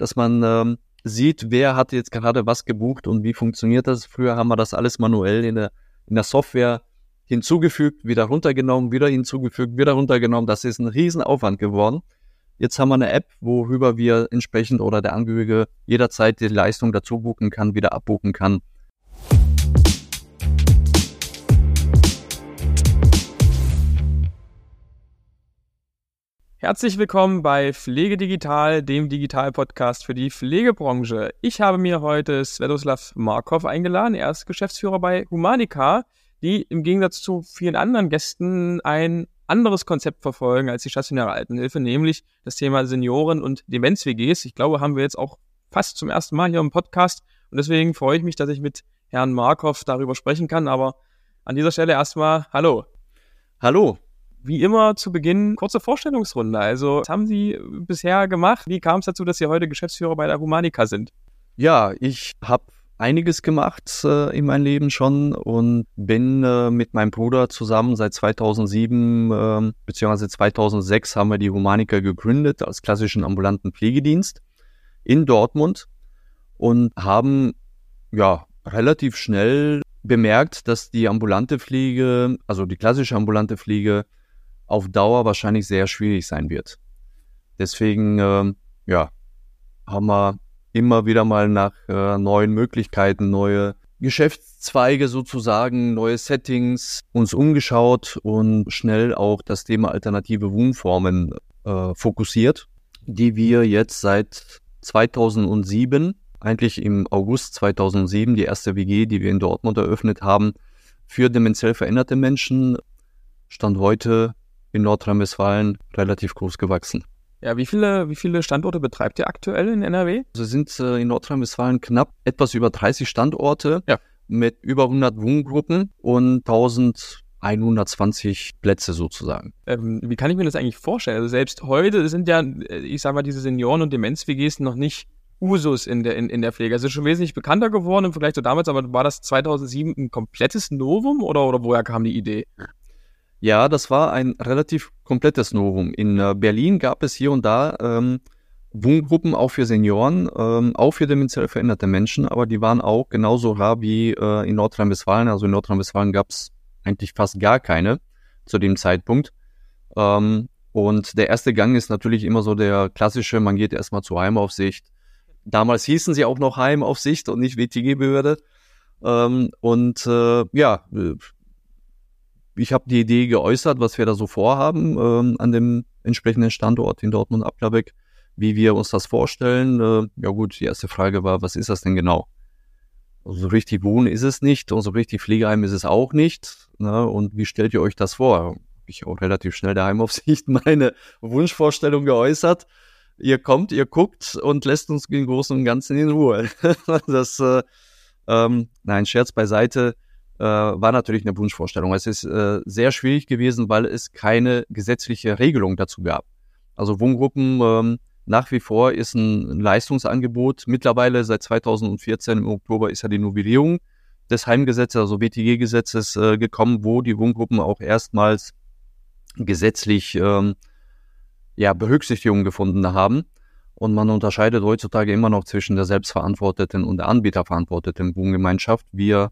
dass man ähm, sieht, wer hat jetzt gerade was gebucht und wie funktioniert das. Früher haben wir das alles manuell in der, in der Software hinzugefügt, wieder runtergenommen, wieder hinzugefügt, wieder runtergenommen. Das ist ein Riesenaufwand geworden. Jetzt haben wir eine App, worüber wir entsprechend oder der Angehörige jederzeit die Leistung dazu buchen kann, wieder abbuchen kann. Herzlich willkommen bei Pflege Digital, dem Digital-Podcast für die Pflegebranche. Ich habe mir heute Svetoslav Markov eingeladen. Er ist Geschäftsführer bei Humanica, die im Gegensatz zu vielen anderen Gästen ein anderes Konzept verfolgen als die stationäre Altenhilfe, nämlich das Thema Senioren- und Demenz-WGs. Ich glaube, haben wir jetzt auch fast zum ersten Mal hier im Podcast und deswegen freue ich mich, dass ich mit Herrn Markov darüber sprechen kann. Aber an dieser Stelle erstmal Hallo. Hallo. Wie immer zu Beginn kurze Vorstellungsrunde. Also, was haben Sie bisher gemacht? Wie kam es dazu, dass Sie heute Geschäftsführer bei der Humanica sind? Ja, ich habe einiges gemacht äh, in meinem Leben schon und bin äh, mit meinem Bruder zusammen seit 2007 äh, bzw. 2006 haben wir die Humanica gegründet als klassischen ambulanten Pflegedienst in Dortmund und haben ja relativ schnell bemerkt, dass die ambulante Pflege, also die klassische ambulante Pflege auf Dauer wahrscheinlich sehr schwierig sein wird. Deswegen äh, ja, haben wir immer wieder mal nach äh, neuen Möglichkeiten, neue Geschäftszweige sozusagen, neue Settings uns umgeschaut und schnell auch das Thema alternative Wohnformen äh, fokussiert, die wir jetzt seit 2007, eigentlich im August 2007, die erste WG, die wir in Dortmund eröffnet haben, für demenziell veränderte Menschen, stand heute in Nordrhein-Westfalen relativ groß gewachsen. Ja, wie viele, wie viele Standorte betreibt ihr aktuell in NRW? Also sind äh, in Nordrhein-Westfalen knapp etwas über 30 Standorte ja. mit über 100 Wohngruppen und 1120 Plätze sozusagen. Ähm, wie kann ich mir das eigentlich vorstellen? Also selbst heute sind ja, äh, ich sag mal, diese Senioren- und Demenz-WGs noch nicht Usus in der, in, in der Pflege. Also schon wesentlich bekannter geworden im Vergleich zu damals, aber war das 2007 ein komplettes Novum oder, oder woher kam die Idee? Ja, das war ein relativ komplettes Novum. In äh, Berlin gab es hier und da ähm, Wohngruppen auch für Senioren, ähm, auch für demenziell veränderte Menschen, aber die waren auch genauso rar wie äh, in Nordrhein-Westfalen. Also in Nordrhein-Westfalen gab es eigentlich fast gar keine zu dem Zeitpunkt. Ähm, und der erste Gang ist natürlich immer so der klassische, man geht erstmal zur Heimaufsicht. Damals hießen sie auch noch Heimaufsicht und nicht WTG-Behörde. Ähm, und äh, ja, ich habe die Idee geäußert, was wir da so vorhaben ähm, an dem entsprechenden Standort in Dortmund-Ablabeck, wie wir uns das vorstellen. Äh, ja gut, die erste Frage war, was ist das denn genau? Also so richtig Wohnen ist es nicht und so richtig Pflegeheim ist es auch nicht. Ne? Und wie stellt ihr euch das vor? Ich auch relativ schnell der Heimaufsicht meine Wunschvorstellung geäußert. Ihr kommt, ihr guckt und lässt uns den Großen und Ganzen in Ruhe. das, äh, ähm, nein, Scherz beiseite äh, war natürlich eine Wunschvorstellung. Es ist äh, sehr schwierig gewesen, weil es keine gesetzliche Regelung dazu gab. Also Wohngruppen ähm, nach wie vor ist ein Leistungsangebot. Mittlerweile seit 2014 im Oktober ist ja die Novellierung des Heimgesetzes, also WTG-Gesetzes äh, gekommen, wo die Wohngruppen auch erstmals gesetzlich ähm, ja, Berücksichtigung gefunden haben. Und man unterscheidet heutzutage immer noch zwischen der selbstverantworteten und der anbieterverantworteten Wohngemeinschaft. Wir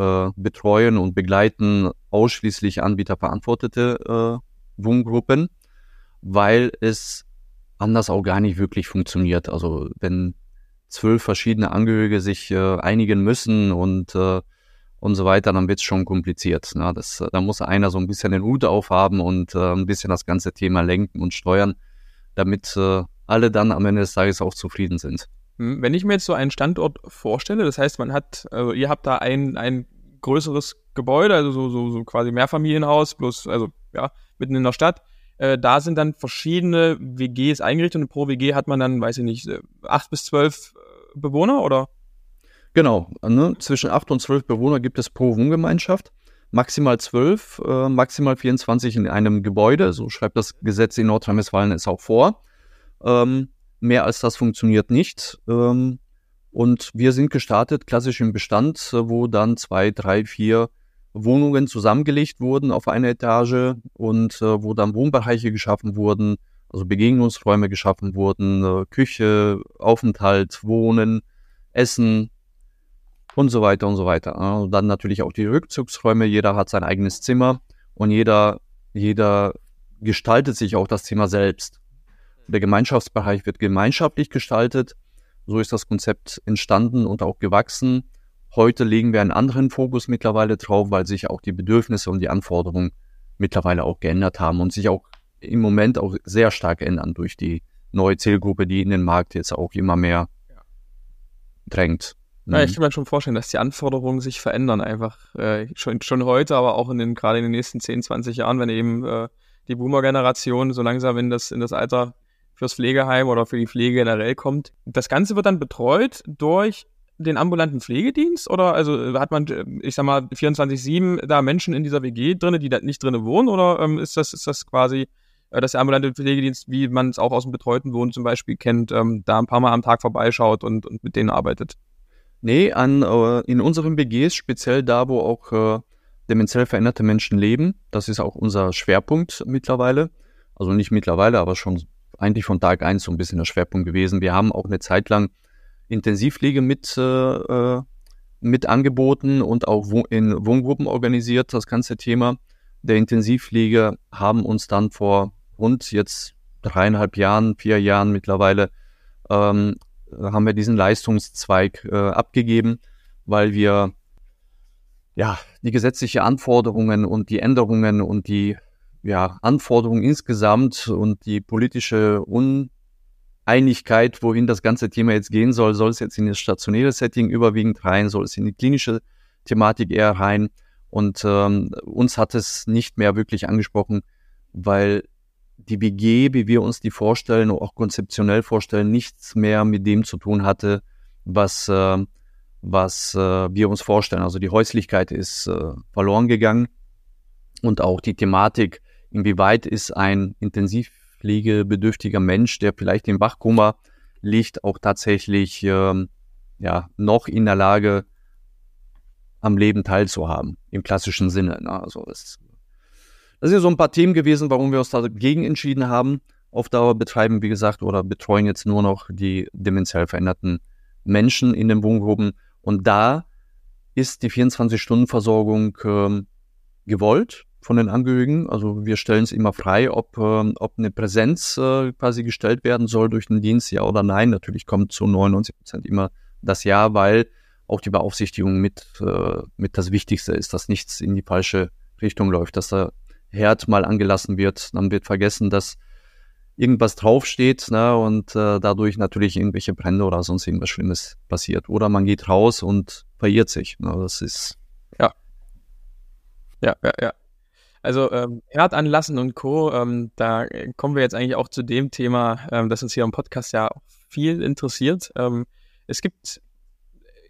äh, betreuen und begleiten ausschließlich anbieterverantwortete äh, Wohngruppen, weil es anders auch gar nicht wirklich funktioniert. Also wenn zwölf verschiedene Angehörige sich äh, einigen müssen und äh, und so weiter, dann wird es schon kompliziert. Ne? Das, da muss einer so ein bisschen den Hut aufhaben und äh, ein bisschen das ganze Thema lenken und steuern, damit äh, alle dann am Ende des Tages auch zufrieden sind. Wenn ich mir jetzt so einen Standort vorstelle, das heißt, man hat, also ihr habt da ein, ein größeres Gebäude, also so, so, so quasi Mehrfamilienhaus, bloß, also ja, mitten in der Stadt. Äh, da sind dann verschiedene WGs eingerichtet und pro WG hat man dann, weiß ich nicht, äh, acht bis zwölf äh, Bewohner oder? Genau, ne? zwischen acht und zwölf Bewohner gibt es pro Wohngemeinschaft. Maximal zwölf, äh, maximal 24 in einem Gebäude, so schreibt das Gesetz in Nordrhein-Westfalen es auch vor. Ähm, Mehr als das funktioniert nicht. Ähm, und wir sind gestartet klassisch im Bestand, wo dann zwei, drei, vier Wohnungen zusammengelegt wurden auf eine Etage und äh, wo dann Wohnbereiche geschaffen wurden, Also Begegnungsräume geschaffen wurden, äh, Küche, Aufenthalt, Wohnen, Essen und so weiter und so weiter. Und dann natürlich auch die Rückzugsräume. Jeder hat sein eigenes Zimmer und jeder, jeder gestaltet sich auch das Zimmer selbst. Der Gemeinschaftsbereich wird gemeinschaftlich gestaltet. So ist das Konzept entstanden und auch gewachsen. Heute legen wir einen anderen Fokus mittlerweile drauf, weil sich auch die Bedürfnisse und die Anforderungen mittlerweile auch geändert haben und sich auch im Moment auch sehr stark ändern durch die neue Zielgruppe, die in den Markt jetzt auch immer mehr drängt. Mhm. Ja, ich kann mir schon vorstellen, dass die Anforderungen sich verändern einfach äh, schon, schon heute, aber auch in den, gerade in den nächsten 10, 20 Jahren, wenn eben äh, die Boomer-Generation so langsam in das, in das Alter fürs Pflegeheim oder für die Pflege generell kommt. Das Ganze wird dann betreut durch den ambulanten Pflegedienst oder also hat man, ich sag mal, 24-7 da Menschen in dieser WG drinne, die da nicht drinne wohnen oder ähm, ist das, ist das quasi äh, dass der ambulante Pflegedienst, wie man es auch aus dem betreuten Wohnen zum Beispiel kennt, ähm, da ein paar Mal am Tag vorbeischaut und, und mit denen arbeitet. Nee, an, äh, in unseren BGs, speziell da, wo auch äh, demenziell veränderte Menschen leben, das ist auch unser Schwerpunkt mittlerweile. Also nicht mittlerweile, aber schon eigentlich von Tag eins so ein bisschen der Schwerpunkt gewesen. Wir haben auch eine Zeit lang Intensivpflege mit, äh, äh mit angeboten und auch in Wohngruppen organisiert, das ganze Thema der Intensivpflege haben uns dann vor rund jetzt dreieinhalb Jahren, vier Jahren mittlerweile, ähm, haben wir diesen Leistungszweig äh, abgegeben, weil wir ja die gesetzliche Anforderungen und die Änderungen und die ja, Anforderungen insgesamt und die politische Uneinigkeit, wohin das ganze Thema jetzt gehen soll, soll es jetzt in das stationäre Setting überwiegend rein, soll es in die klinische Thematik eher rein. Und ähm, uns hat es nicht mehr wirklich angesprochen, weil die BG, wie wir uns die vorstellen, auch konzeptionell vorstellen, nichts mehr mit dem zu tun hatte, was, äh, was äh, wir uns vorstellen. Also die Häuslichkeit ist äh, verloren gegangen und auch die Thematik, inwieweit ist ein intensivpflegebedürftiger Mensch, der vielleicht im Wachkoma liegt, auch tatsächlich äh, ja, noch in der Lage, am Leben teilzuhaben, im klassischen Sinne. Ne? Also das, das sind so ein paar Themen gewesen, warum wir uns dagegen entschieden haben. Auf Dauer betreiben, wie gesagt, oder betreuen jetzt nur noch die demenziell veränderten Menschen in den Wohngruppen. Und da ist die 24-Stunden-Versorgung äh, gewollt von den Angehörigen. Also wir stellen es immer frei, ob, äh, ob eine Präsenz äh, quasi gestellt werden soll durch den Dienst, ja oder nein. Natürlich kommt zu 99 Prozent immer das Ja, weil auch die Beaufsichtigung mit, äh, mit das Wichtigste ist, dass nichts in die falsche Richtung läuft, dass der Herd mal angelassen wird, dann wird vergessen, dass irgendwas draufsteht ne, und äh, dadurch natürlich irgendwelche Brände oder sonst irgendwas Schlimmes passiert. Oder man geht raus und verirrt sich. Ne, das ist. Ja. Ja, ja, ja. Also ähm, Herd anlassen und Co., ähm, da kommen wir jetzt eigentlich auch zu dem Thema, ähm, das uns hier im Podcast ja viel interessiert. Ähm, es gibt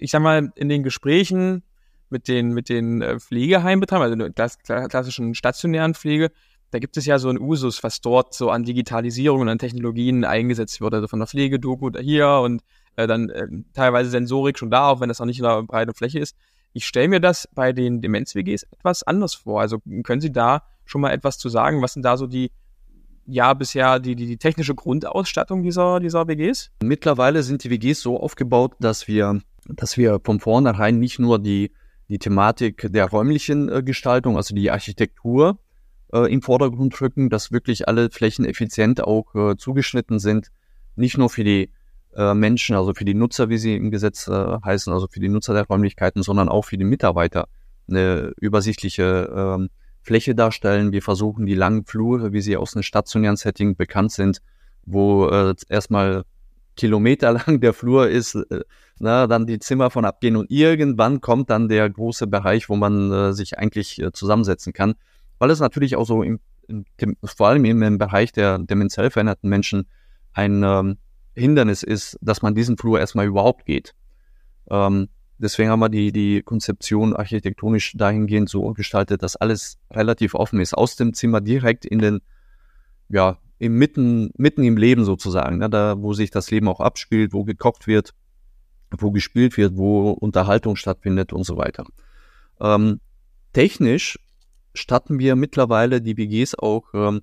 ich sag mal, in den Gesprächen mit den, mit den äh, Pflegeheimbetreibern, also der klassischen stationären Pflege, da gibt es ja so ein Usus, was dort so an Digitalisierung und an Technologien eingesetzt wird, also von der Pflegedoku hier und äh, dann äh, teilweise Sensorik schon da, auch wenn das noch nicht in einer breiten Fläche ist. Ich stelle mir das bei den Demenz-WGs etwas anders vor. Also können Sie da schon mal etwas zu sagen? Was sind da so die, ja, bisher die, die, die technische Grundausstattung dieser, dieser WGs? Mittlerweile sind die WGs so aufgebaut, dass wir dass wir von vornherein nicht nur die, die Thematik der räumlichen äh, Gestaltung, also die Architektur äh, im Vordergrund rücken, dass wirklich alle Flächen effizient auch äh, zugeschnitten sind, nicht nur für die äh, Menschen, also für die Nutzer, wie sie im Gesetz äh, heißen, also für die Nutzer der Räumlichkeiten, sondern auch für die Mitarbeiter eine übersichtliche äh, Fläche darstellen. Wir versuchen die langen Flure, wie sie aus einem stationären Setting bekannt sind, wo äh, erstmal kilometerlang der Flur ist, äh, na, dann die Zimmer von abgehen und irgendwann kommt dann der große Bereich, wo man äh, sich eigentlich äh, zusammensetzen kann, weil es natürlich auch so im, im, vor allem im Bereich der demenziell veränderten Menschen ein ähm, Hindernis ist, dass man diesen Flur erstmal überhaupt geht. Ähm, deswegen haben wir die, die Konzeption architektonisch dahingehend so gestaltet, dass alles relativ offen ist. Aus dem Zimmer direkt in den, ja, im mitten, mitten im Leben sozusagen, ne, da wo sich das Leben auch abspielt, wo gekocht wird, wo gespielt wird, wo Unterhaltung stattfindet und so weiter. Ähm, technisch statten wir mittlerweile die WGs auch ähm,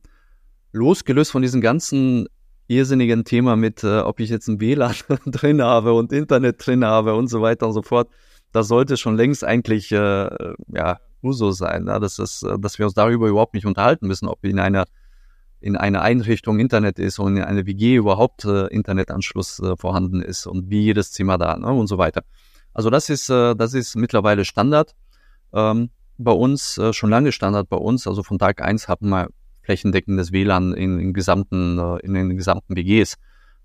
losgelöst von diesem ganzen irrsinnigen Thema mit, äh, ob ich jetzt ein WLAN drin habe und Internet drin habe und so weiter und so fort, das sollte schon längst eigentlich äh, ja Uso sein, ne? das ist, äh, dass wir uns darüber überhaupt nicht unterhalten müssen, ob in einer in einer Einrichtung Internet ist und in einer WG überhaupt äh, Internetanschluss äh, vorhanden ist und wie jedes Zimmer da ne? und so weiter. Also das ist äh, das ist mittlerweile Standard ähm, bei uns äh, schon lange Standard bei uns. Also von Tag eins haben wir flächendeckendes WLAN in, in gesamten äh, in den gesamten WGs.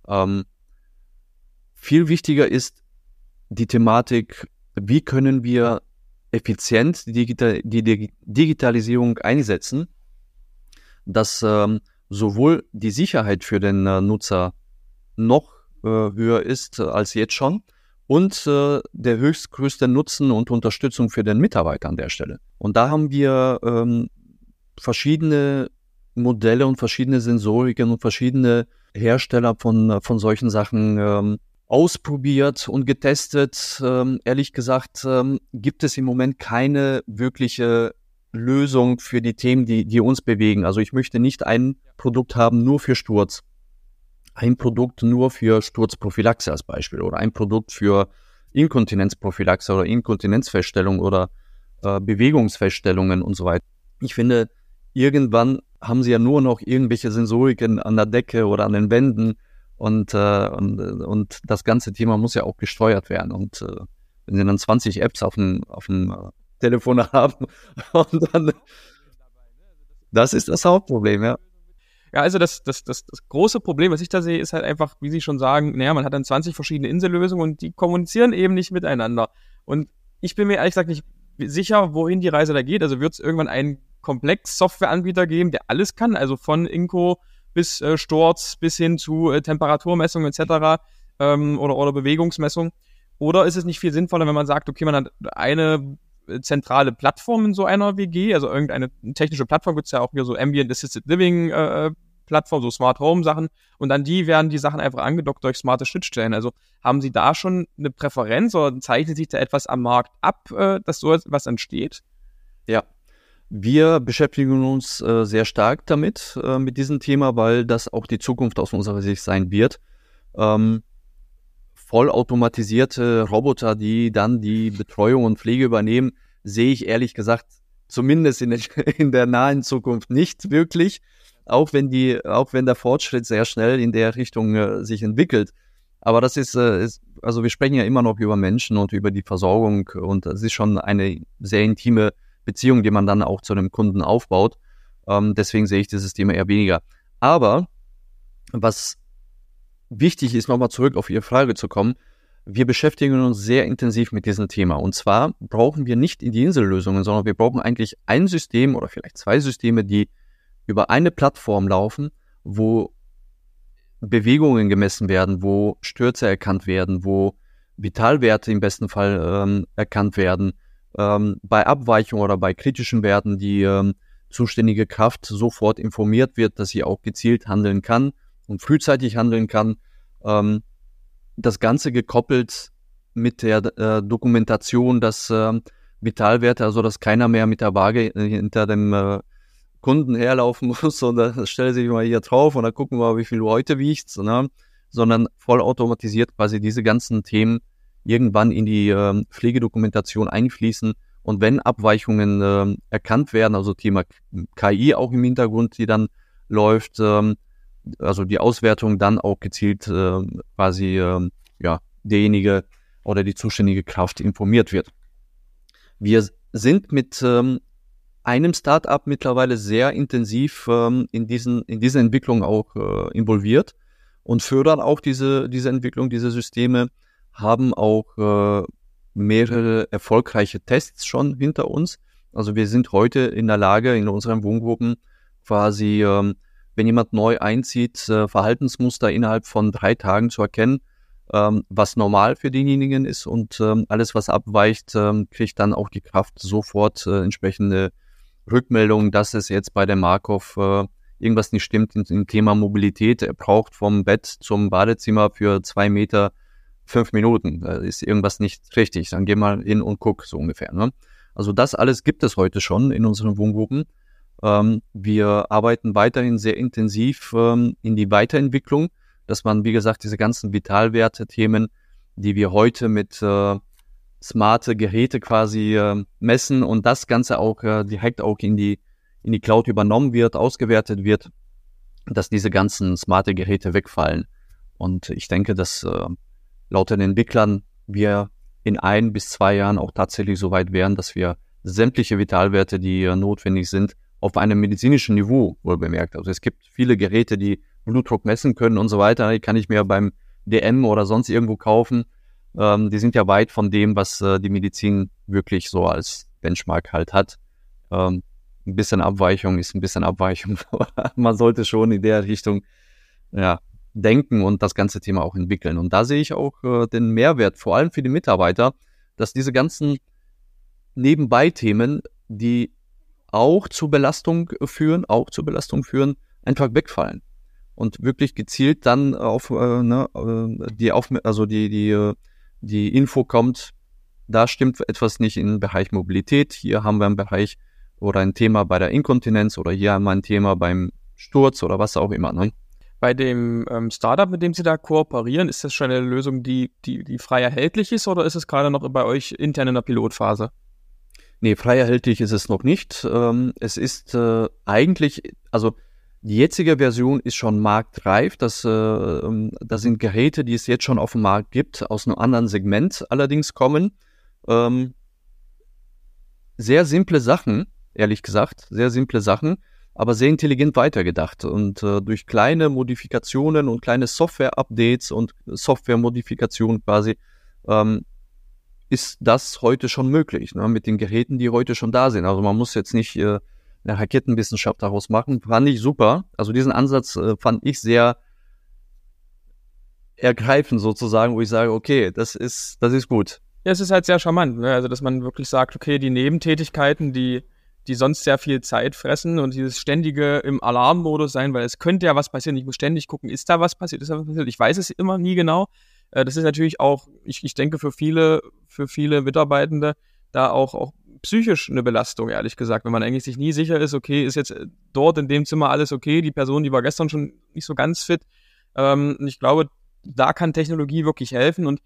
Ähm, viel wichtiger ist die Thematik, wie können wir effizient die, Digital die Digitalisierung einsetzen, dass ähm, sowohl die Sicherheit für den äh, Nutzer noch äh, höher ist als jetzt schon und äh, der höchstgrößte Nutzen und Unterstützung für den Mitarbeiter an der Stelle. Und da haben wir ähm, verschiedene Modelle und verschiedene Sensoriken und verschiedene Hersteller von, von solchen Sachen ähm, ausprobiert und getestet. Ähm, ehrlich gesagt ähm, gibt es im Moment keine wirkliche Lösung für die Themen, die, die uns bewegen. Also ich möchte nicht ein Produkt haben nur für Sturz, ein Produkt nur für Sturzprophylaxe als Beispiel oder ein Produkt für Inkontinenzprophylaxe oder Inkontinenzfeststellung oder äh, Bewegungsfeststellungen und so weiter. Ich finde, irgendwann haben sie ja nur noch irgendwelche Sensoriken an der Decke oder an den Wänden und, äh, und, und das ganze Thema muss ja auch gesteuert werden. Und äh, wenn sie dann 20 Apps auf dem, auf dem äh, Telefon haben, und dann, das ist das Hauptproblem, ja. Ja, also das, das, das, das große Problem, was ich da sehe, ist halt einfach, wie Sie schon sagen, naja, man hat dann 20 verschiedene Insellösungen und die kommunizieren eben nicht miteinander. Und ich bin mir ehrlich gesagt nicht sicher, wohin die Reise da geht. Also wird es irgendwann einen Komplex-Softwareanbieter geben, der alles kann, also von Inco bis äh, Sturz bis hin zu äh, Temperaturmessung etc. Ähm, oder, oder Bewegungsmessung? Oder ist es nicht viel sinnvoller, wenn man sagt, okay, man hat eine äh, zentrale Plattform in so einer WG, also irgendeine technische Plattform gibt es ja auch hier so Ambient Assisted Living äh, Plattform, so Smart Home Sachen und an die werden die Sachen einfach angedockt durch smarte Schnittstellen. Also haben Sie da schon eine Präferenz oder zeichnet sich da etwas am Markt ab, äh, dass so etwas entsteht? Ja, wir beschäftigen uns äh, sehr stark damit, äh, mit diesem Thema, weil das auch die Zukunft aus unserer Sicht sein wird. Ähm, vollautomatisierte Roboter, die dann die Betreuung und Pflege übernehmen, sehe ich ehrlich gesagt zumindest in der, in der nahen Zukunft nicht wirklich, auch wenn die, auch wenn der Fortschritt sehr schnell in der Richtung äh, sich entwickelt. Aber das ist, äh, ist, also wir sprechen ja immer noch über Menschen und über die Versorgung und es ist schon eine sehr intime Beziehung, die man dann auch zu einem Kunden aufbaut. Ähm, deswegen sehe ich dieses Thema eher weniger. Aber was wichtig ist, nochmal zurück auf Ihre Frage zu kommen, wir beschäftigen uns sehr intensiv mit diesem Thema. Und zwar brauchen wir nicht in die Insellösungen, sondern wir brauchen eigentlich ein System oder vielleicht zwei Systeme, die über eine Plattform laufen, wo Bewegungen gemessen werden, wo Stürze erkannt werden, wo Vitalwerte im besten Fall ähm, erkannt werden, ähm, bei Abweichungen oder bei kritischen Werten die ähm, zuständige Kraft sofort informiert wird, dass sie auch gezielt handeln kann und frühzeitig handeln kann. Ähm, das Ganze gekoppelt mit der äh, Dokumentation, dass äh, Vitalwerte, also dass keiner mehr mit der Waage hinter dem äh, Kunden herlaufen muss, sondern stelle sich mal hier drauf und dann gucken wir wie viel du heute wiegst, ne? sondern vollautomatisiert quasi diese ganzen Themen irgendwann in die äh, Pflegedokumentation einfließen. Und wenn Abweichungen äh, erkannt werden, also Thema KI auch im Hintergrund, die dann läuft, ähm, also die Auswertung dann auch gezielt äh, quasi äh, ja derjenige oder die zuständige Kraft informiert wird. Wir sind mit ähm, einem Startup mittlerweile sehr intensiv ähm, in diesen in diese Entwicklung auch äh, involviert und fördern auch diese diese Entwicklung, diese Systeme haben auch äh, mehrere erfolgreiche Tests schon hinter uns. Also wir sind heute in der Lage, in unseren Wohngruppen quasi, ähm, wenn jemand neu einzieht, äh, Verhaltensmuster innerhalb von drei Tagen zu erkennen, ähm, was normal für denjenigen ist und ähm, alles, was abweicht, ähm, kriegt dann auch die Kraft sofort äh, entsprechende Rückmeldungen, dass es jetzt bei der Markov äh, irgendwas nicht stimmt im Thema Mobilität. Er braucht vom Bett zum Badezimmer für zwei Meter fünf Minuten, da ist irgendwas nicht richtig, dann geh mal hin und guck, so ungefähr. Ne? Also das alles gibt es heute schon in unseren Wohngruppen. Ähm, wir arbeiten weiterhin sehr intensiv ähm, in die Weiterentwicklung, dass man, wie gesagt, diese ganzen Vitalwerte-Themen, die wir heute mit äh, smarte Geräte quasi äh, messen und das Ganze auch äh, direkt auch in die, in die Cloud übernommen wird, ausgewertet wird, dass diese ganzen smarte Geräte wegfallen. Und ich denke, dass äh, laut den Entwicklern wir in ein bis zwei Jahren auch tatsächlich so weit wären, dass wir sämtliche Vitalwerte, die äh, notwendig sind, auf einem medizinischen Niveau wohl bemerkt. Also es gibt viele Geräte, die Blutdruck messen können und so weiter. Die kann ich mir beim DM oder sonst irgendwo kaufen. Ähm, die sind ja weit von dem, was äh, die Medizin wirklich so als Benchmark halt hat. Ähm, ein bisschen Abweichung ist ein bisschen Abweichung, man sollte schon in der Richtung ja, denken und das ganze Thema auch entwickeln. Und da sehe ich auch äh, den Mehrwert, vor allem für die Mitarbeiter, dass diese ganzen Nebenbei-Themen, die auch zu Belastung führen, auch zu Belastung führen, einfach wegfallen und wirklich gezielt dann auf äh, ne, äh, die auf also die die äh, die Info kommt, da stimmt etwas nicht im Bereich Mobilität. Hier haben wir einen Bereich oder ein Thema bei der Inkontinenz oder hier haben wir ein Thema beim Sturz oder was auch immer. Ne? Bei dem ähm, Startup, mit dem Sie da kooperieren, ist das schon eine Lösung, die, die, die frei erhältlich ist oder ist es gerade noch bei euch intern in der Pilotphase? Nee, frei erhältlich ist es noch nicht. Ähm, es ist äh, eigentlich, also die jetzige Version ist schon marktreif. Das, äh, ähm, das sind Geräte, die es jetzt schon auf dem Markt gibt, aus einem anderen Segment allerdings kommen. Ähm, sehr simple Sachen, ehrlich gesagt, sehr simple Sachen, aber sehr intelligent weitergedacht. Und äh, durch kleine Modifikationen und kleine Software-Updates und Software-Modifikationen quasi ähm, ist das heute schon möglich, ne, mit den Geräten, die heute schon da sind. Also man muss jetzt nicht äh, eine Raketenwissenschaft daraus machen. Fand ich super. Also diesen Ansatz äh, fand ich sehr ergreifend sozusagen, wo ich sage, okay, das ist, das ist gut. Ja, es ist halt sehr charmant, ne? also dass man wirklich sagt, okay, die Nebentätigkeiten, die, die sonst sehr viel Zeit fressen und dieses ständige im Alarmmodus sein, weil es könnte ja was passieren. Ich muss ständig gucken, ist da was passiert, ist da was passiert. Ich weiß es immer nie genau. Äh, das ist natürlich auch, ich, ich denke, für viele, für viele Mitarbeitende da auch, auch psychisch eine Belastung, ehrlich gesagt, wenn man eigentlich sich nie sicher ist, okay, ist jetzt äh, dort in dem Zimmer alles okay, die Person, die war gestern schon nicht so ganz fit. Ähm, ich glaube, da kann Technologie wirklich helfen und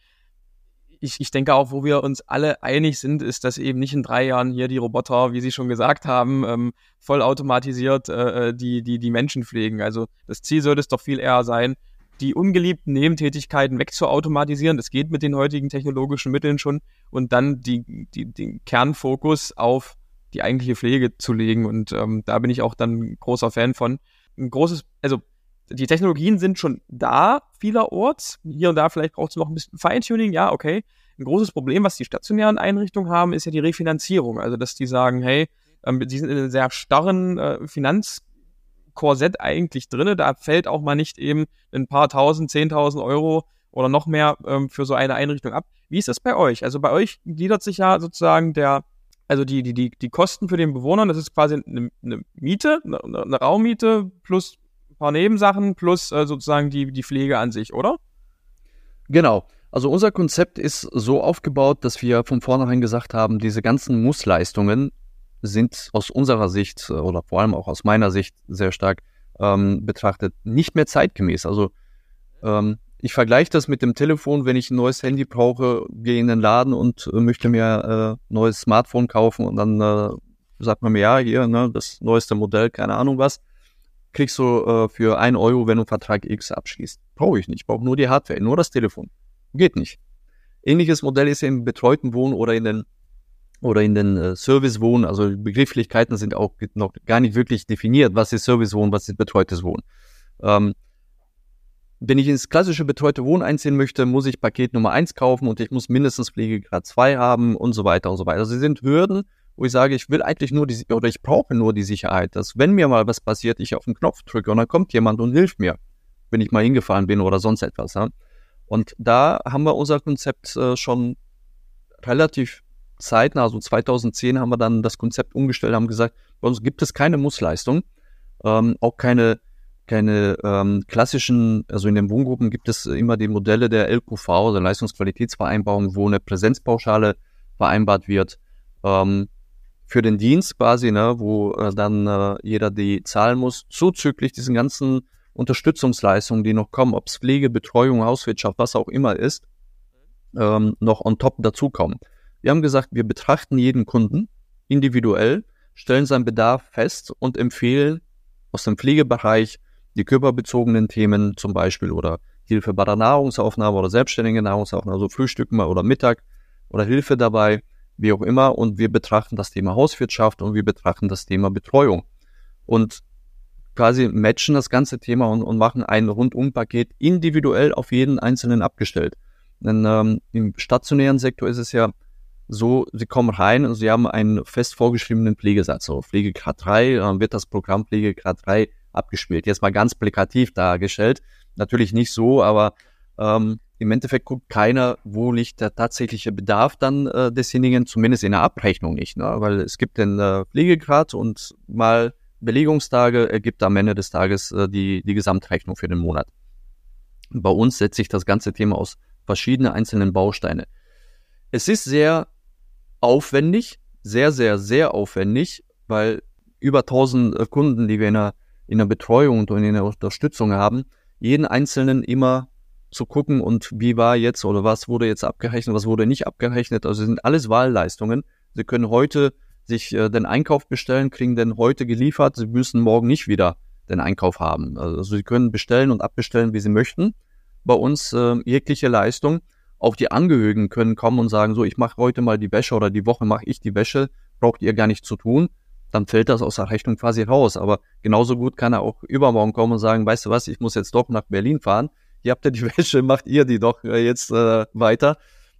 ich, ich denke auch, wo wir uns alle einig sind, ist, dass eben nicht in drei Jahren hier die Roboter, wie Sie schon gesagt haben, ähm, vollautomatisiert äh, äh die, die, die Menschen pflegen. Also das Ziel sollte es doch viel eher sein, die ungeliebten Nebentätigkeiten wegzuautomatisieren. Das geht mit den heutigen technologischen Mitteln schon und dann die, die, den Kernfokus auf die eigentliche Pflege zu legen. Und ähm, da bin ich auch dann großer Fan von. Ein großes, also die Technologien sind schon da vielerorts. Hier und da vielleicht braucht es noch ein bisschen Feintuning, ja, okay. Ein großes Problem, was die stationären Einrichtungen haben, ist ja die Refinanzierung. Also, dass die sagen, hey, ähm, die sind in einem sehr starren äh, Finanz Korsett eigentlich drinne. Da fällt auch mal nicht eben ein paar tausend, zehntausend Euro oder noch mehr ähm, für so eine Einrichtung ab. Wie ist das bei euch? Also bei euch gliedert sich ja sozusagen der, also die, die, die, die Kosten für den Bewohner, das ist quasi eine, eine Miete, eine, eine Raummiete plus paar Nebensachen plus äh, sozusagen die, die Pflege an sich, oder? Genau. Also unser Konzept ist so aufgebaut, dass wir von vornherein gesagt haben, diese ganzen Mussleistungen sind aus unserer Sicht äh, oder vor allem auch aus meiner Sicht sehr stark ähm, betrachtet nicht mehr zeitgemäß. Also ähm, ich vergleiche das mit dem Telefon, wenn ich ein neues Handy brauche, gehe in den Laden und äh, möchte mir äh, neues Smartphone kaufen und dann äh, sagt man mir, ja, hier, ne, das neueste Modell, keine Ahnung was, kriegst du äh, für ein Euro, wenn du Vertrag X abschließt. Brauche ich nicht, ich brauche nur die Hardware, nur das Telefon. Geht nicht. Ähnliches Modell ist im betreuten Wohnen oder in den oder in den äh, Servicewohnen, also Begrifflichkeiten sind auch noch gar nicht wirklich definiert, was ist Servicewohnen, was ist betreutes Wohnen. Ähm, wenn ich ins klassische betreute Wohnen einziehen möchte, muss ich Paket Nummer eins kaufen und ich muss mindestens Pflegegrad zwei haben und so weiter und so weiter. Also sie sind Hürden, wo ich sage, ich will eigentlich nur die, oder ich brauche nur die Sicherheit, dass wenn mir mal was passiert, ich auf den Knopf drücke und dann kommt jemand und hilft mir, wenn ich mal hingefallen bin oder sonst etwas. Ja? Und da haben wir unser Konzept äh, schon relativ zeitnah, also 2010 haben wir dann das Konzept umgestellt, haben gesagt, bei uns gibt es keine Mussleistung, ähm, auch keine keine ähm, klassischen, also in den Wohngruppen gibt es immer die Modelle der LQV, der Leistungsqualitätsvereinbarung, wo eine Präsenzpauschale vereinbart wird. Ähm, für den Dienst quasi, ne, wo äh, dann äh, jeder die zahlen muss, zuzüglich diesen ganzen Unterstützungsleistungen, die noch kommen, ob es Pflege, Betreuung, Hauswirtschaft, was auch immer ist, ähm, noch on top dazukommen. Wir haben gesagt, wir betrachten jeden Kunden individuell, stellen seinen Bedarf fest und empfehlen aus dem Pflegebereich die körperbezogenen Themen zum Beispiel oder Hilfe bei der Nahrungsaufnahme oder selbstständige Nahrungsaufnahme, also Frühstücken oder Mittag oder Hilfe dabei, wie auch immer. Und wir betrachten das Thema Hauswirtschaft und wir betrachten das Thema Betreuung. Und quasi matchen das ganze Thema und, und machen ein Rundumpaket individuell auf jeden Einzelnen abgestellt. Denn ähm, im stationären Sektor ist es ja so, sie kommen rein und sie haben einen fest vorgeschriebenen Pflegesatz. So Pflegegrad 3, dann wird das Programm Pflegegrad 3 abgespielt. Jetzt mal ganz plakativ dargestellt. Natürlich nicht so, aber ähm, im Endeffekt guckt keiner, wo liegt der tatsächliche Bedarf dann äh, desjenigen, zumindest in der Abrechnung nicht, ne? weil es gibt den äh, Pflegegrad und mal Belegungstage ergibt am Ende des Tages äh, die, die Gesamtrechnung für den Monat. Bei uns setzt sich das ganze Thema aus verschiedenen einzelnen Bausteine. Es ist sehr aufwendig, sehr, sehr, sehr aufwendig, weil über 1000 äh, Kunden, die wir in der, in der Betreuung und in der Unterstützung haben, jeden einzelnen immer zu gucken und wie war jetzt oder was wurde jetzt abgerechnet, was wurde nicht abgerechnet. Also sind alles Wahlleistungen. Sie können heute sich äh, den Einkauf bestellen, kriegen den heute geliefert. Sie müssen morgen nicht wieder den Einkauf haben. Also Sie können bestellen und abbestellen, wie Sie möchten. Bei uns äh, jegliche Leistung. Auch die Angehörigen können kommen und sagen, so, ich mache heute mal die Wäsche oder die Woche mache ich die Wäsche, braucht ihr gar nicht zu tun. Dann fällt das aus der Rechnung quasi raus. Aber genauso gut kann er auch übermorgen kommen und sagen, weißt du was, ich muss jetzt doch nach Berlin fahren hier habt ihr die Wäsche, macht ihr die doch äh, jetzt äh, weiter,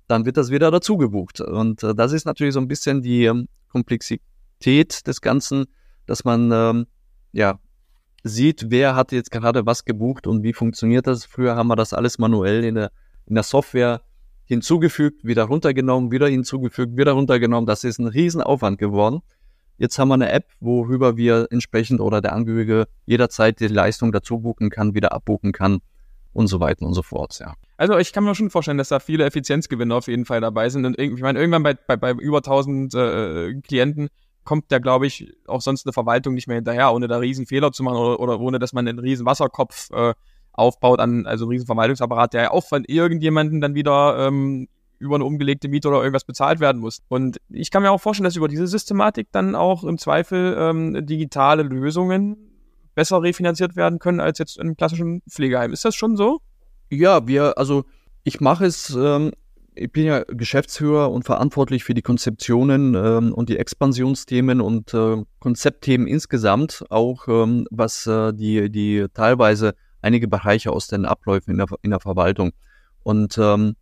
dann wird das wieder dazu gebucht. Und äh, das ist natürlich so ein bisschen die ähm, Komplexität des Ganzen, dass man ähm, ja sieht, wer hat jetzt gerade was gebucht und wie funktioniert das. Früher haben wir das alles manuell in der, in der Software hinzugefügt, wieder runtergenommen, wieder hinzugefügt, wieder runtergenommen. Das ist ein Riesenaufwand geworden. Jetzt haben wir eine App, worüber wir entsprechend oder der Angehörige jederzeit die Leistung dazu buchen kann, wieder abbuchen kann und so weiter und so fort, ja. Also ich kann mir schon vorstellen, dass da viele Effizienzgewinne auf jeden Fall dabei sind. Und ich meine, irgendwann bei, bei, bei über 1000 äh, Klienten kommt da, glaube ich, auch sonst eine Verwaltung nicht mehr hinterher, ohne da riesen Fehler zu machen oder, oder ohne, dass man einen riesen Wasserkopf äh, aufbaut an, also einen riesen Verwaltungsapparat, der ja auch von irgendjemanden dann wieder ähm, über eine umgelegte Miete oder irgendwas bezahlt werden muss. Und ich kann mir auch vorstellen, dass über diese Systematik dann auch im Zweifel ähm, digitale Lösungen besser refinanziert werden können als jetzt in klassischen Pflegeheim. Ist das schon so? Ja, wir, also ich mache es, ähm, ich bin ja Geschäftsführer und verantwortlich für die Konzeptionen ähm, und die Expansionsthemen und äh, Konzeptthemen insgesamt, auch ähm, was äh, die, die teilweise einige Bereiche aus den Abläufen in der, in der Verwaltung. Und ähm,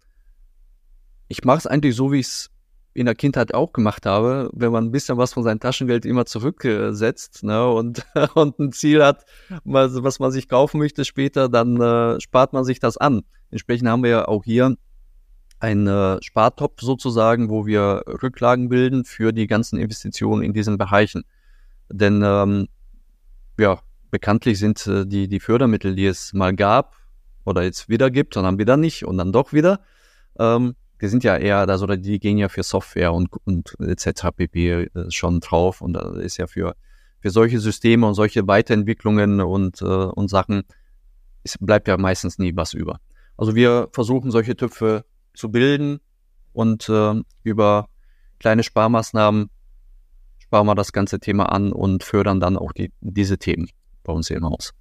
ich mache es eigentlich so, wie ich es in der Kindheit auch gemacht habe, wenn man ein bisschen was von seinem Taschengeld immer zurücksetzt ne, und, und ein Ziel hat, was man sich kaufen möchte später, dann äh, spart man sich das an. Entsprechend haben wir ja auch hier einen äh, Spartopf sozusagen, wo wir Rücklagen bilden für die ganzen Investitionen in diesen Bereichen. Denn ähm, ja, bekanntlich sind äh, die, die Fördermittel, die es mal gab oder jetzt wieder gibt und dann wieder nicht und dann doch wieder, ähm, die sind ja eher, also die gehen ja für Software und, und etc. pp. Äh, schon drauf und da ist ja für, für solche Systeme und solche Weiterentwicklungen und, äh, und Sachen, es bleibt ja meistens nie was über. Also wir versuchen solche Töpfe zu bilden und äh, über kleine Sparmaßnahmen sparen wir das ganze Thema an und fördern dann auch die, diese Themen bei uns hier im Haus.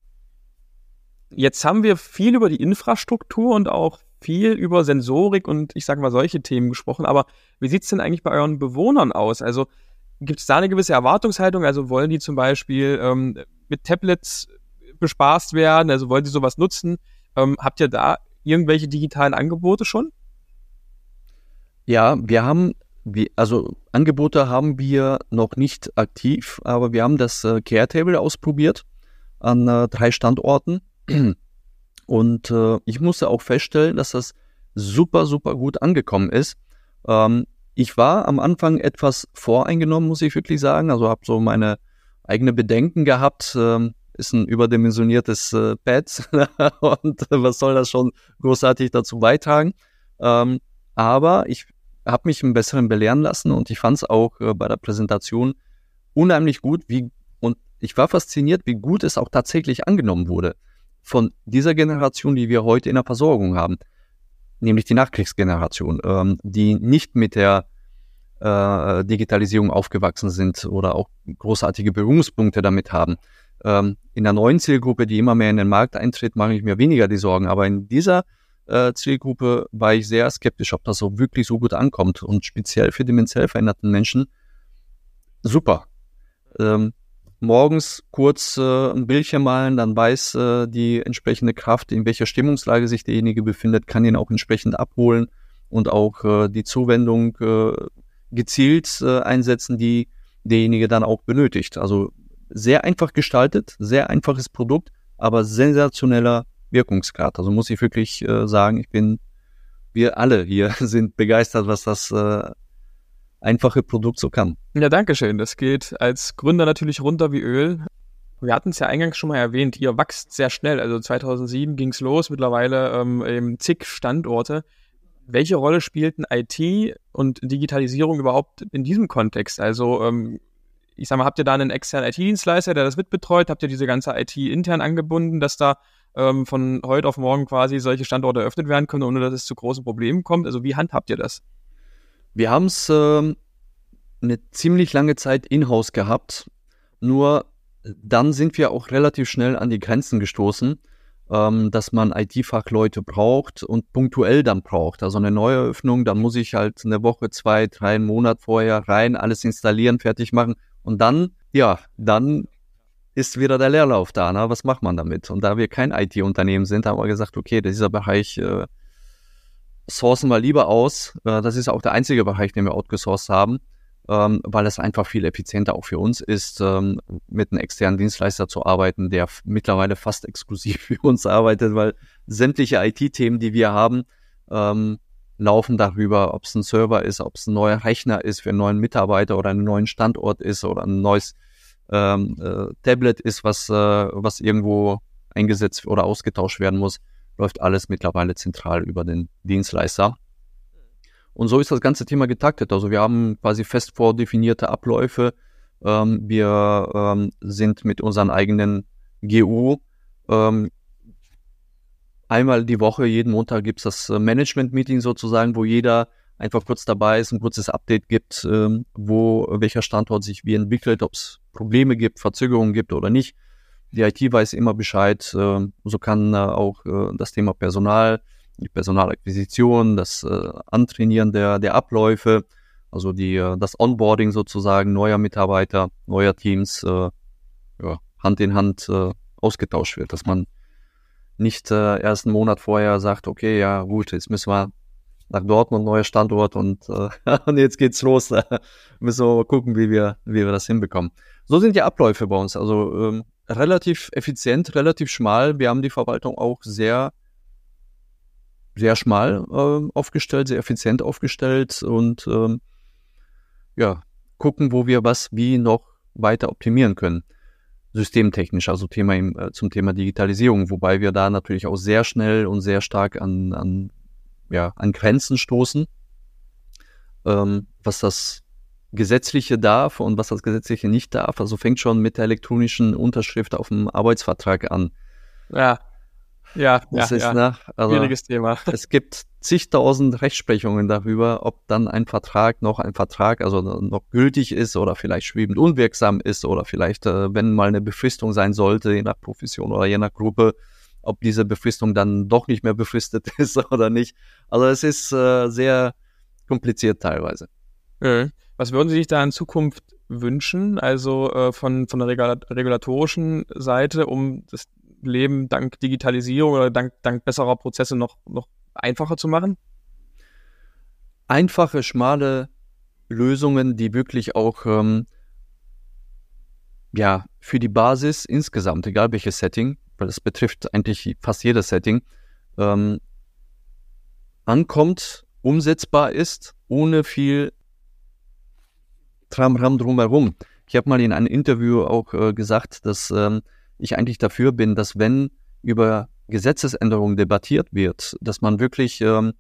Jetzt haben wir viel über die Infrastruktur und auch viel über Sensorik und ich sage mal solche Themen gesprochen, aber wie sieht es denn eigentlich bei euren Bewohnern aus? Also gibt es da eine gewisse Erwartungshaltung? Also wollen die zum Beispiel ähm, mit Tablets bespaßt werden? Also wollen sie sowas nutzen? Ähm, habt ihr da irgendwelche digitalen Angebote schon? Ja, wir haben, also Angebote haben wir noch nicht aktiv, aber wir haben das äh, Care Table ausprobiert an äh, drei Standorten. Und äh, ich musste auch feststellen, dass das super, super gut angekommen ist. Ähm, ich war am Anfang etwas voreingenommen, muss ich wirklich sagen. Also habe so meine eigene Bedenken gehabt. Ähm, ist ein überdimensioniertes äh, Pad und was soll das schon großartig dazu beitragen? Ähm, aber ich habe mich im Besseren belehren lassen und ich fand es auch äh, bei der Präsentation unheimlich gut, wie und ich war fasziniert, wie gut es auch tatsächlich angenommen wurde von dieser Generation, die wir heute in der Versorgung haben, nämlich die Nachkriegsgeneration, ähm, die nicht mit der äh, Digitalisierung aufgewachsen sind oder auch großartige Berührungspunkte damit haben. Ähm, in der neuen Zielgruppe, die immer mehr in den Markt eintritt, mache ich mir weniger die Sorgen. Aber in dieser äh, Zielgruppe war ich sehr skeptisch, ob das so wirklich so gut ankommt. Und speziell für demenziell veränderten Menschen, super. Ähm, morgens kurz äh, ein Bildchen malen, dann weiß äh, die entsprechende Kraft, in welcher Stimmungslage sich derjenige befindet, kann ihn auch entsprechend abholen und auch äh, die Zuwendung äh, gezielt äh, einsetzen, die derjenige dann auch benötigt. Also sehr einfach gestaltet, sehr einfaches Produkt, aber sensationeller Wirkungsgrad. Also muss ich wirklich äh, sagen, ich bin, wir alle hier sind begeistert, was das äh, einfache Produkt so kann. Ja, danke schön. Das geht als Gründer natürlich runter wie Öl. Wir hatten es ja eingangs schon mal erwähnt, ihr wächst sehr schnell. Also 2007 ging es los, mittlerweile ähm, eben zig Standorte. Welche Rolle spielten IT und Digitalisierung überhaupt in diesem Kontext? Also ähm, ich sag mal, habt ihr da einen externen IT-Dienstleister, der das mitbetreut? Habt ihr diese ganze IT intern angebunden, dass da ähm, von heute auf morgen quasi solche Standorte eröffnet werden können, ohne dass es zu großen Problemen kommt? Also wie handhabt ihr das? Wir haben es ähm, eine ziemlich lange Zeit in-house gehabt, nur dann sind wir auch relativ schnell an die Grenzen gestoßen, ähm, dass man IT-Fachleute braucht und punktuell dann braucht. Also eine Neueröffnung, dann muss ich halt eine Woche, zwei, drei, einen Monat vorher rein, alles installieren, fertig machen und dann, ja, dann ist wieder der Leerlauf da. Ne? Was macht man damit? Und da wir kein IT-Unternehmen sind, haben wir gesagt, okay, dieser Bereich äh, sourcen wir lieber aus. Äh, das ist auch der einzige Bereich, den wir outgesourced haben, ähm, weil es einfach viel effizienter auch für uns ist, ähm, mit einem externen Dienstleister zu arbeiten, der mittlerweile fast exklusiv für uns arbeitet, weil sämtliche IT-Themen, die wir haben, ähm, laufen darüber, ob es ein Server ist, ob es ein neuer Rechner ist für einen neuen Mitarbeiter oder einen neuen Standort ist oder ein neues ähm, äh, Tablet ist, was, äh, was irgendwo eingesetzt oder ausgetauscht werden muss, läuft alles mittlerweile zentral über den Dienstleister. Und so ist das ganze Thema getaktet. Also wir haben quasi fest vordefinierte Abläufe. Ähm, wir ähm, sind mit unseren eigenen GU ähm, einmal die Woche, jeden Montag gibt's das äh, Management-Meeting sozusagen, wo jeder einfach kurz dabei ist, ein kurzes Update gibt, ähm, wo welcher Standort sich wie entwickelt, ob es Probleme gibt, Verzögerungen gibt oder nicht. Die IT weiß immer Bescheid. Äh, so kann äh, auch äh, das Thema Personal, die Personalakquisition, das äh, Antrainieren der, der Abläufe, also die, äh, das Onboarding sozusagen neuer Mitarbeiter, neuer Teams, äh, ja, Hand in Hand äh, ausgetauscht wird, dass man nicht äh, erst einen Monat vorher sagt, okay, ja gut, jetzt müssen wir nach Dortmund, neuer Standort und, äh, und jetzt geht's los. Müssen wir gucken, wie wir, wie wir das hinbekommen. So sind die Abläufe bei uns. Also ähm, relativ effizient, relativ schmal. Wir haben die Verwaltung auch sehr, sehr schmal äh, aufgestellt, sehr effizient aufgestellt und ähm, ja, gucken, wo wir was wie noch weiter optimieren können systemtechnisch, also Thema im, äh, zum Thema Digitalisierung, wobei wir da natürlich auch sehr schnell und sehr stark an, an, ja, an Grenzen stoßen, ähm, was das Gesetzliche darf und was das Gesetzliche nicht darf. Also fängt schon mit der elektronischen Unterschrift auf dem Arbeitsvertrag an. Ja, ja, das ja, ist, ja. Ne, also schwieriges Thema. Es gibt zigtausend Rechtsprechungen darüber, ob dann ein Vertrag noch ein Vertrag, also noch gültig ist oder vielleicht schwebend unwirksam ist oder vielleicht, äh, wenn mal eine Befristung sein sollte, je nach Profession oder je nach Gruppe, ob diese Befristung dann doch nicht mehr befristet ist oder nicht. Also es ist äh, sehr kompliziert teilweise. Was würden Sie sich da in Zukunft wünschen, also äh, von, von der regulatorischen Seite, um das Leben dank Digitalisierung oder dank, dank besserer Prozesse noch, noch einfacher zu machen? Einfache, schmale Lösungen, die wirklich auch ähm, ja, für die Basis insgesamt, egal welches Setting, weil das betrifft eigentlich fast jedes Setting, ähm, ankommt, umsetzbar ist, ohne viel Tramram drumherum. Ich habe mal in einem Interview auch äh, gesagt, dass ähm, ich eigentlich dafür bin, dass wenn über Gesetzesänderungen debattiert wird, dass man wirklich ähm,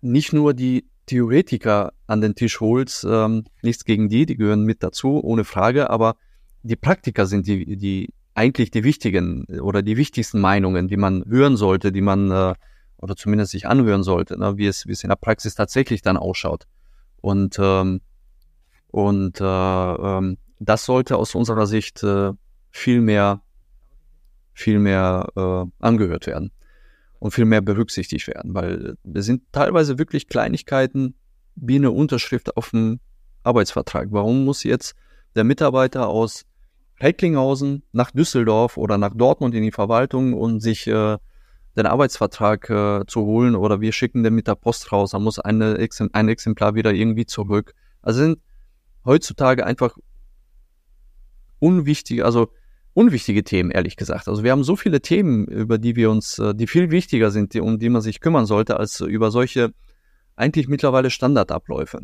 nicht nur die Theoretiker an den Tisch holst, ähm, nichts gegen die, die gehören mit dazu, ohne Frage, aber die Praktiker sind die, die eigentlich die wichtigen oder die wichtigsten Meinungen, die man hören sollte, die man äh, oder zumindest sich anhören sollte, ne, wie es wie es in der Praxis tatsächlich dann ausschaut. Und ähm, und äh, ähm, das sollte aus unserer Sicht äh, viel mehr viel mehr äh, angehört werden und viel mehr berücksichtigt werden, weil es sind teilweise wirklich Kleinigkeiten wie eine Unterschrift auf dem Arbeitsvertrag. Warum muss jetzt der Mitarbeiter aus Recklinghausen nach Düsseldorf oder nach Dortmund in die Verwaltung und sich äh, den Arbeitsvertrag äh, zu holen oder wir schicken den mit der Post raus, dann muss eine, ein Exemplar wieder irgendwie zurück. Also sind heutzutage einfach unwichtige, also unwichtige Themen, ehrlich gesagt. Also wir haben so viele Themen, über die wir uns, äh, die viel wichtiger sind, um die man sich kümmern sollte, als über solche eigentlich mittlerweile Standardabläufe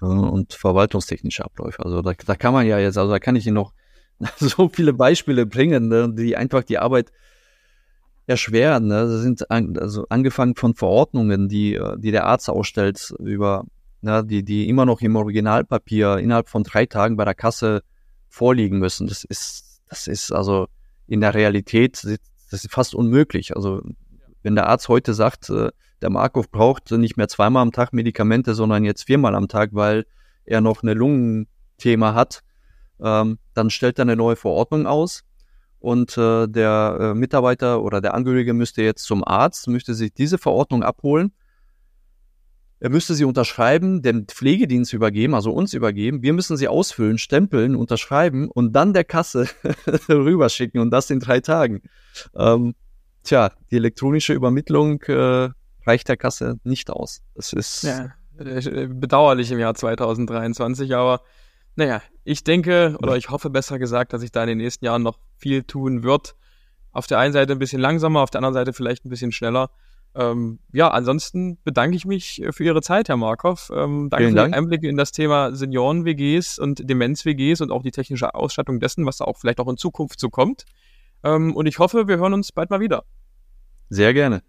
und verwaltungstechnische Abläufe. Also da, da kann man ja jetzt, also da kann ich Ihnen noch so viele Beispiele bringen, ne, die einfach die Arbeit erschweren. Ne? Das sind an, also angefangen von Verordnungen, die, äh, die der Arzt ausstellt über, ne, die, die immer noch im Originalpapier innerhalb von drei Tagen bei der Kasse vorliegen müssen. Das ist, das ist also in der Realität, das ist fast unmöglich. Also wenn der Arzt heute sagt, äh, der Markov braucht nicht mehr zweimal am Tag Medikamente, sondern jetzt viermal am Tag, weil er noch eine Lungenthema hat, ähm, dann stellt er eine neue Verordnung aus und äh, der äh, Mitarbeiter oder der Angehörige müsste jetzt zum Arzt, möchte sich diese Verordnung abholen. Er müsste sie unterschreiben, den Pflegedienst übergeben, also uns übergeben. Wir müssen sie ausfüllen, stempeln, unterschreiben und dann der Kasse rüberschicken und das in drei Tagen. Ähm, tja, die elektronische Übermittlung äh, reicht der Kasse nicht aus. Das ist ja, äh, bedauerlich im Jahr 2023, aber naja, ich denke oder ich hoffe besser gesagt, dass sich da in den nächsten Jahren noch viel tun wird. Auf der einen Seite ein bisschen langsamer, auf der anderen Seite vielleicht ein bisschen schneller. Ähm, ja, ansonsten bedanke ich mich für Ihre Zeit, Herr Markov. Ähm, danke Vielen für den Einblick in das Thema Senioren-WGs und Demenz-WGs und auch die technische Ausstattung dessen, was da auch vielleicht auch in Zukunft so kommt. Ähm, und ich hoffe, wir hören uns bald mal wieder. Sehr gerne.